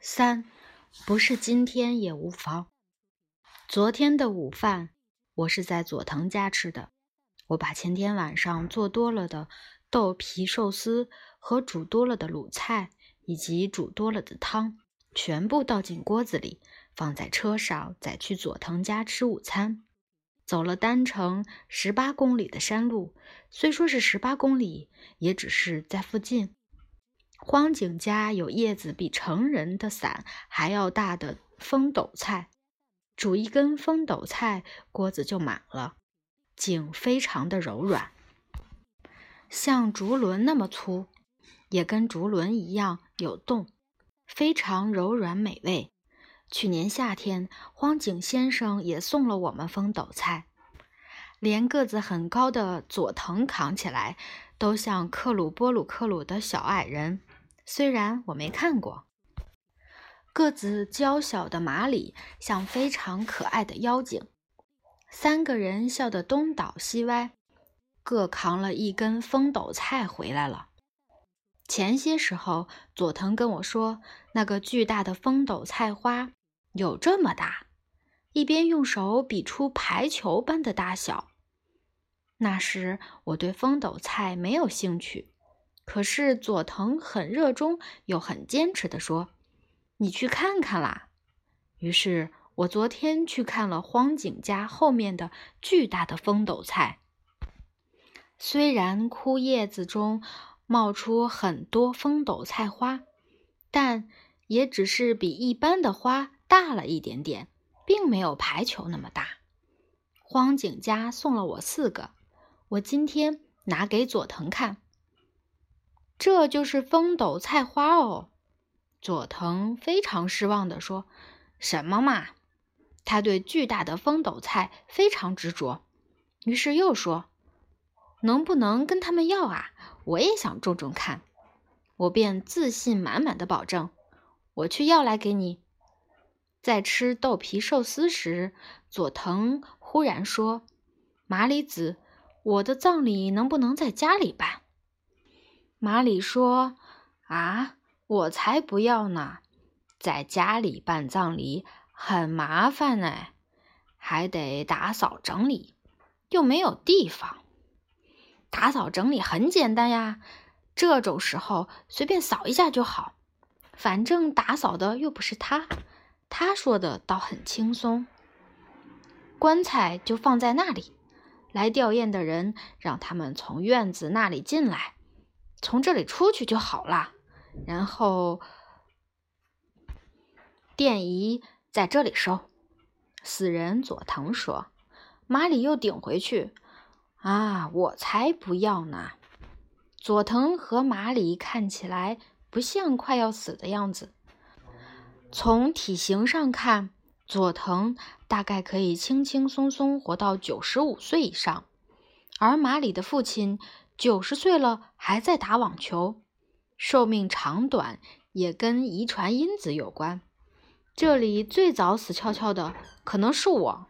三，不是今天也无妨。昨天的午饭我是在佐藤家吃的。我把前天晚上做多了的豆皮寿司和煮多了的卤菜，以及煮多了的汤，全部倒进锅子里，放在车上，再去佐藤家吃午餐。走了单程十八公里的山路，虽说是十八公里，也只是在附近。荒井家有叶子比成人的伞还要大的风斗菜，煮一根风斗菜，锅子就满了。茎非常的柔软，像竹轮那么粗，也跟竹轮一样有洞，非常柔软美味。去年夏天，荒井先生也送了我们风斗菜，连个子很高的佐藤扛起来，都像克鲁波鲁克鲁的小矮人。虽然我没看过，个子娇小的马里像非常可爱的妖精。三个人笑得东倒西歪，各扛了一根风斗菜回来了。前些时候，佐藤跟我说，那个巨大的风斗菜花有这么大，一边用手比出排球般的大小。那时我对风斗菜没有兴趣。可是佐藤很热衷又很坚持地说：“你去看看啦。”于是我昨天去看了荒井家后面的巨大的风斗菜。虽然枯叶子中冒出很多风斗菜花，但也只是比一般的花大了一点点，并没有排球那么大。荒井家送了我四个，我今天拿给佐藤看。这就是风斗菜花哦，佐藤非常失望地说：“什么嘛？”他对巨大的风斗菜非常执着，于是又说：“能不能跟他们要啊？我也想种种看。”我便自信满满的保证：“我去要来给你。”在吃豆皮寿司时，佐藤忽然说：“麻里子，我的葬礼能不能在家里办？”马里说：“啊，我才不要呢！在家里办葬礼很麻烦呢，还得打扫整理，又没有地方。打扫整理很简单呀，这种时候随便扫一下就好。反正打扫的又不是他。”他说的倒很轻松。棺材就放在那里，来吊唁的人让他们从院子那里进来。从这里出去就好了，然后电仪在这里收。死人佐藤说：“马里又顶回去啊，我才不要呢！”佐藤和马里看起来不像快要死的样子。从体型上看，佐藤大概可以轻轻松松活到九十五岁以上，而马里的父亲。九十岁了还在打网球，寿命长短也跟遗传因子有关。这里最早死翘翘的可能是我，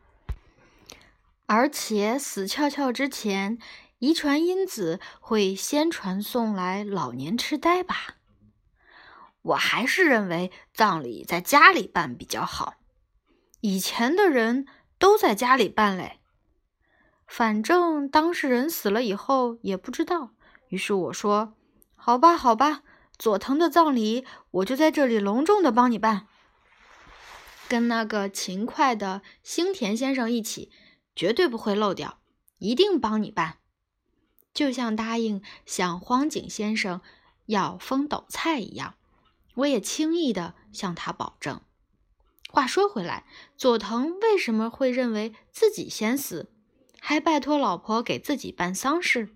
而且死翘翘之前，遗传因子会先传送来老年痴呆吧？我还是认为葬礼在家里办比较好。以前的人都在家里办嘞。反正当事人死了以后也不知道，于是我说：“好吧，好吧，佐藤的葬礼我就在这里隆重的帮你办，跟那个勤快的星田先生一起，绝对不会漏掉，一定帮你办，就像答应向荒井先生要风斗菜一样，我也轻易的向他保证。话说回来，佐藤为什么会认为自己先死？”还拜托老婆给自己办丧事，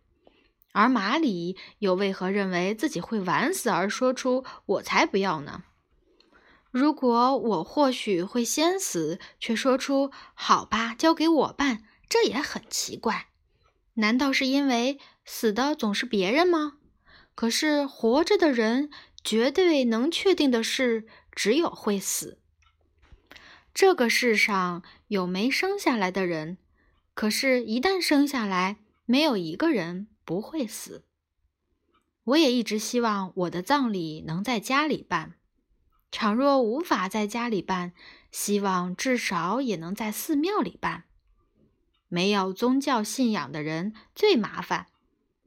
而马里又为何认为自己会晚死而说出“我才不要呢”？如果我或许会先死，却说出“好吧，交给我办”，这也很奇怪。难道是因为死的总是别人吗？可是活着的人绝对能确定的事，只有会死。这个世上有没生下来的人。可是，一旦生下来，没有一个人不会死。我也一直希望我的葬礼能在家里办，倘若无法在家里办，希望至少也能在寺庙里办。没有宗教信仰的人最麻烦，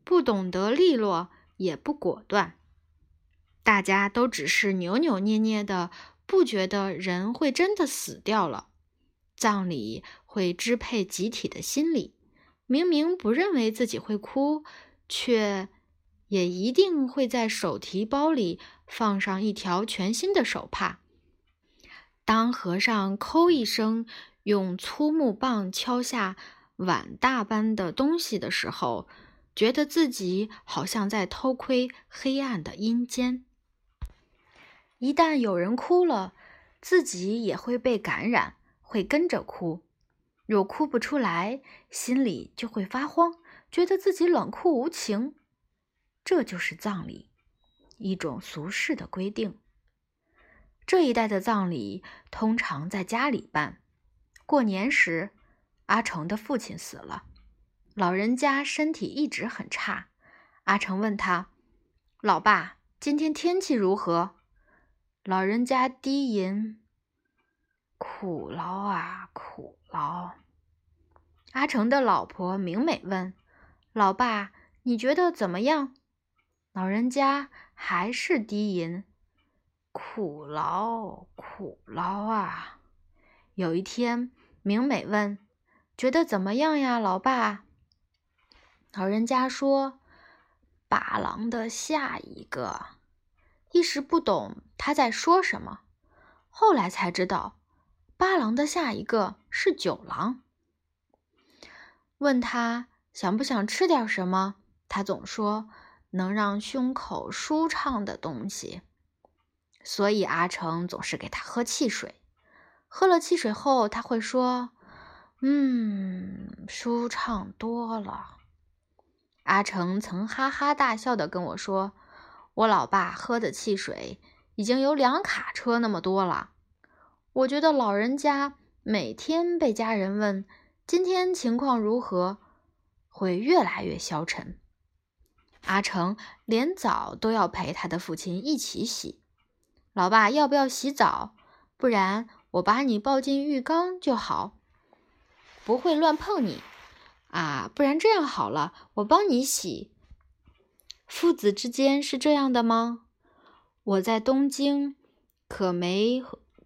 不懂得利落，也不果断。大家都只是扭扭捏捏的，不觉得人会真的死掉了。葬礼会支配集体的心理，明明不认为自己会哭，却也一定会在手提包里放上一条全新的手帕。当和尚“抠”一声，用粗木棒敲下碗大般的东西的时候，觉得自己好像在偷窥黑暗的阴间。一旦有人哭了，自己也会被感染。会跟着哭，若哭不出来，心里就会发慌，觉得自己冷酷无情。这就是葬礼，一种俗世的规定。这一代的葬礼通常在家里办。过年时，阿成的父亲死了，老人家身体一直很差。阿成问他：“老爸，今天天气如何？”老人家低吟。苦劳啊，苦劳！阿成的老婆明美问：“老爸，你觉得怎么样？”老人家还是低吟：“苦劳，苦劳啊！”有一天，明美问：“觉得怎么样呀，老爸？”老人家说：“把郎的下一个。”一时不懂他在说什么，后来才知道。八郎的下一个是九郎。问他想不想吃点什么，他总说能让胸口舒畅的东西。所以阿成总是给他喝汽水。喝了汽水后，他会说：“嗯，舒畅多了。”阿成曾哈哈大笑的跟我说：“我老爸喝的汽水已经有两卡车那么多了。”我觉得老人家每天被家人问今天情况如何，会越来越消沉。阿成连澡都要陪他的父亲一起洗。老爸要不要洗澡？不然我把你抱进浴缸就好，不会乱碰你啊。不然这样好了，我帮你洗。父子之间是这样的吗？我在东京可没。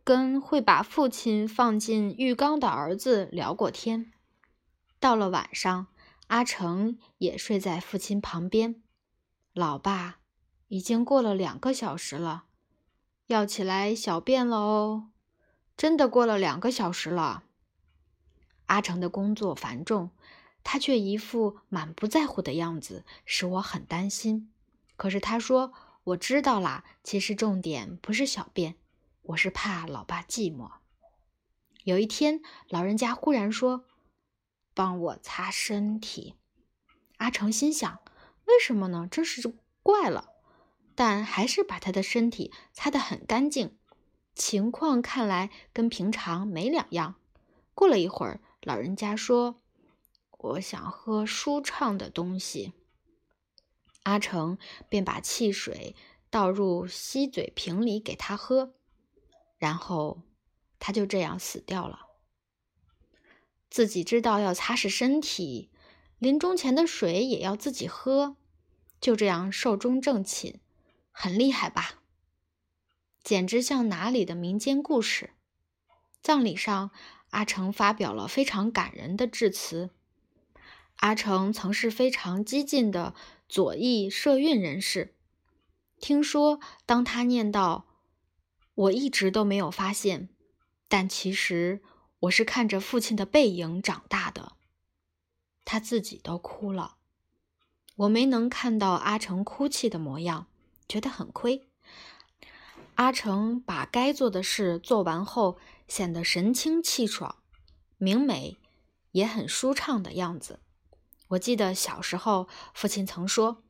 跟会把父亲放进浴缸的儿子聊过天。到了晚上，阿成也睡在父亲旁边。老爸，已经过了两个小时了，要起来小便了哦。真的过了两个小时了。阿成的工作繁重，他却一副满不在乎的样子，使我很担心。可是他说：“我知道啦，其实重点不是小便。”我是怕老爸寂寞。有一天，老人家忽然说：“帮我擦身体。”阿成心想：“为什么呢？真是怪了。”但还是把他的身体擦得很干净，情况看来跟平常没两样。过了一会儿，老人家说：“我想喝舒畅的东西。”阿成便把汽水倒入吸嘴瓶里给他喝。然后他就这样死掉了。自己知道要擦拭身体，临终前的水也要自己喝，就这样寿终正寝，很厉害吧？简直像哪里的民间故事。葬礼上，阿成发表了非常感人的致辞。阿成曾是非常激进的左翼社运人士，听说当他念到。我一直都没有发现，但其实我是看着父亲的背影长大的。他自己都哭了，我没能看到阿成哭泣的模样，觉得很亏。阿成把该做的事做完后，显得神清气爽、明美，也很舒畅的样子。我记得小时候，父亲曾说，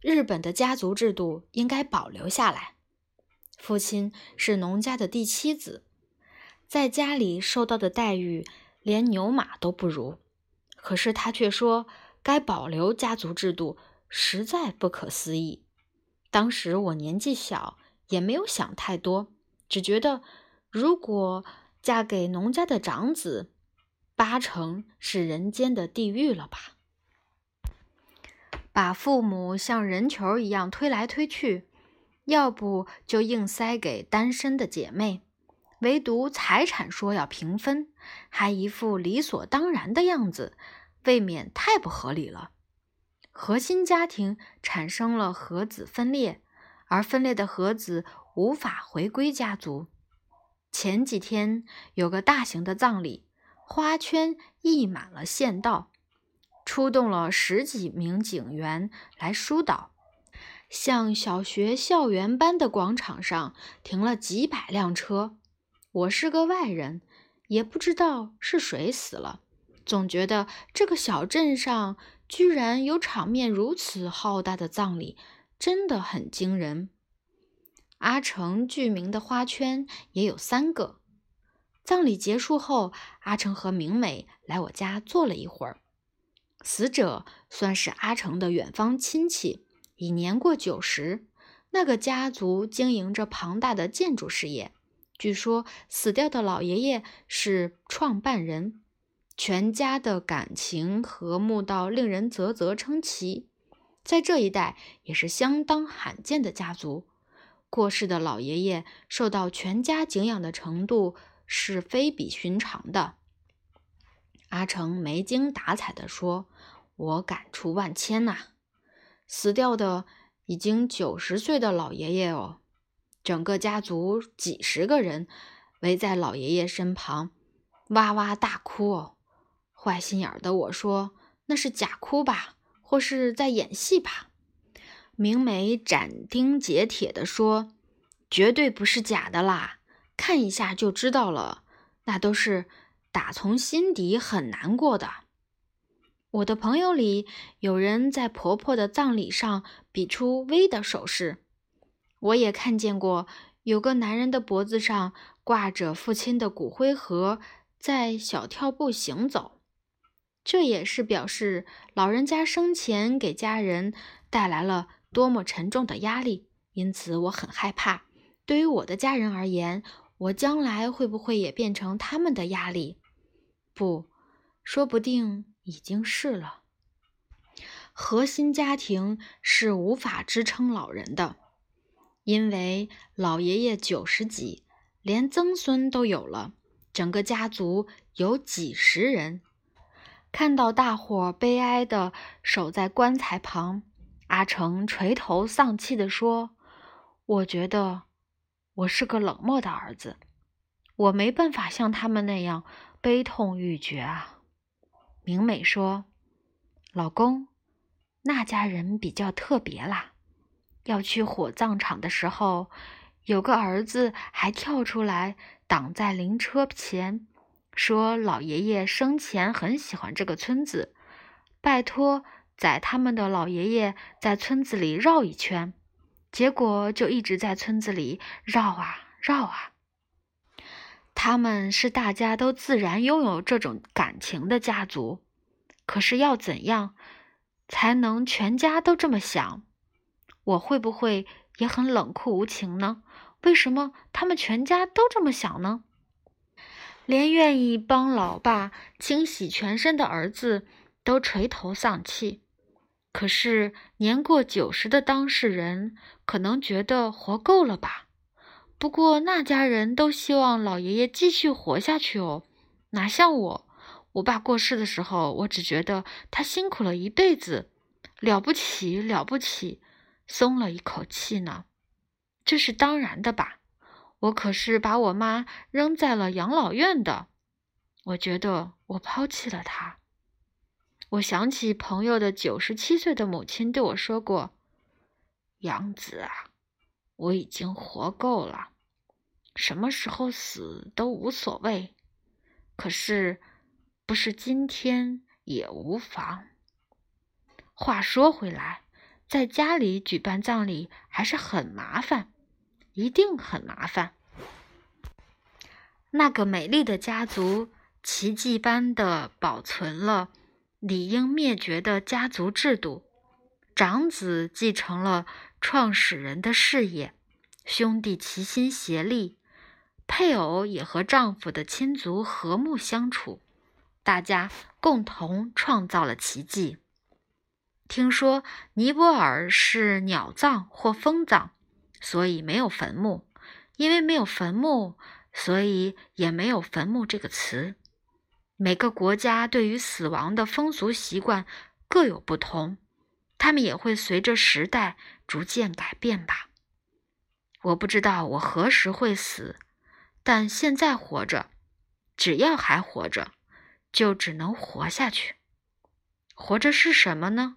日本的家族制度应该保留下来。父亲是农家的第七子，在家里受到的待遇连牛马都不如。可是他却说该保留家族制度，实在不可思议。当时我年纪小，也没有想太多，只觉得如果嫁给农家的长子，八成是人间的地狱了吧？把父母像人球一样推来推去，要不就硬塞给单身的姐妹，唯独财产说要平分，还一副理所当然的样子，未免太不合理了。核心家庭产生了核子分裂，而分裂的核子无法回归家族。前几天有个大型的葬礼，花圈溢满了县道，出动了十几名警员来疏导。像小学校园般的广场上停了几百辆车。我是个外人，也不知道是谁死了，总觉得这个小镇上。居然有场面如此浩大的葬礼，真的很惊人。阿成具名的花圈也有三个。葬礼结束后，阿成和明美来我家坐了一会儿。死者算是阿成的远方亲戚，已年过九十。那个家族经营着庞大的建筑事业，据说死掉的老爷爷是创办人。全家的感情和睦到令人啧啧称奇，在这一代也是相当罕见的家族。过世的老爷爷受到全家敬仰的程度是非比寻常的。阿成没精打采地说：“我感触万千呐，死掉的已经九十岁的老爷爷哦，整个家族几十个人围在老爷爷身旁，哇哇大哭哦。”坏心眼的我说：“那是假哭吧，或是在演戏吧？”明梅斩钉截铁地说：“绝对不是假的啦，看一下就知道了。那都是打从心底很难过的。”我的朋友里有人在婆婆的葬礼上比出 V 的手势，我也看见过有个男人的脖子上挂着父亲的骨灰盒，在小跳步行走。这也是表示老人家生前给家人带来了多么沉重的压力，因此我很害怕。对于我的家人而言，我将来会不会也变成他们的压力？不，说不定已经是了。核心家庭是无法支撑老人的，因为老爷爷九十几，连曾孙都有了，整个家族有几十人。看到大伙悲哀的守在棺材旁，阿成垂头丧气地说：“我觉得我是个冷漠的儿子，我没办法像他们那样悲痛欲绝啊。”明美说：“老公，那家人比较特别啦。要去火葬场的时候，有个儿子还跳出来挡在灵车前。”说老爷爷生前很喜欢这个村子，拜托载他们的老爷爷在村子里绕一圈，结果就一直在村子里绕啊绕啊。他们是大家都自然拥有这种感情的家族，可是要怎样才能全家都这么想？我会不会也很冷酷无情呢？为什么他们全家都这么想呢？连愿意帮老爸清洗全身的儿子都垂头丧气，可是年过九十的当事人可能觉得活够了吧？不过那家人都希望老爷爷继续活下去哦，哪像我，我爸过世的时候，我只觉得他辛苦了一辈子，了不起了不起，松了一口气呢。这是当然的吧？我可是把我妈扔在了养老院的，我觉得我抛弃了她。我想起朋友的九十七岁的母亲对我说过：“杨子啊，我已经活够了，什么时候死都无所谓。可是，不是今天也无妨。”话说回来，在家里举办葬礼还是很麻烦。一定很麻烦。那个美丽的家族奇迹般的保存了理应灭绝的家族制度，长子继承了创始人的事业，兄弟齐心协力，配偶也和丈夫的亲族和睦相处，大家共同创造了奇迹。听说尼泊尔是鸟葬或风葬，所以没有坟墓。因为没有坟墓，所以也没有坟墓这个词。每个国家对于死亡的风俗习惯各有不同，他们也会随着时代逐渐改变吧。我不知道我何时会死，但现在活着，只要还活着，就只能活下去。活着是什么呢？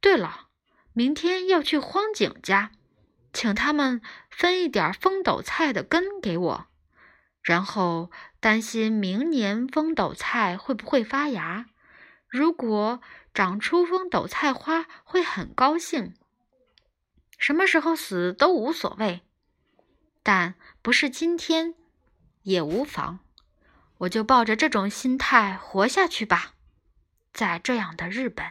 对了，明天要去荒井家，请他们分一点风斗菜的根给我。然后担心明年风斗菜会不会发芽，如果长出风斗菜花，会很高兴。什么时候死都无所谓，但不是今天也无妨。我就抱着这种心态活下去吧，在这样的日本。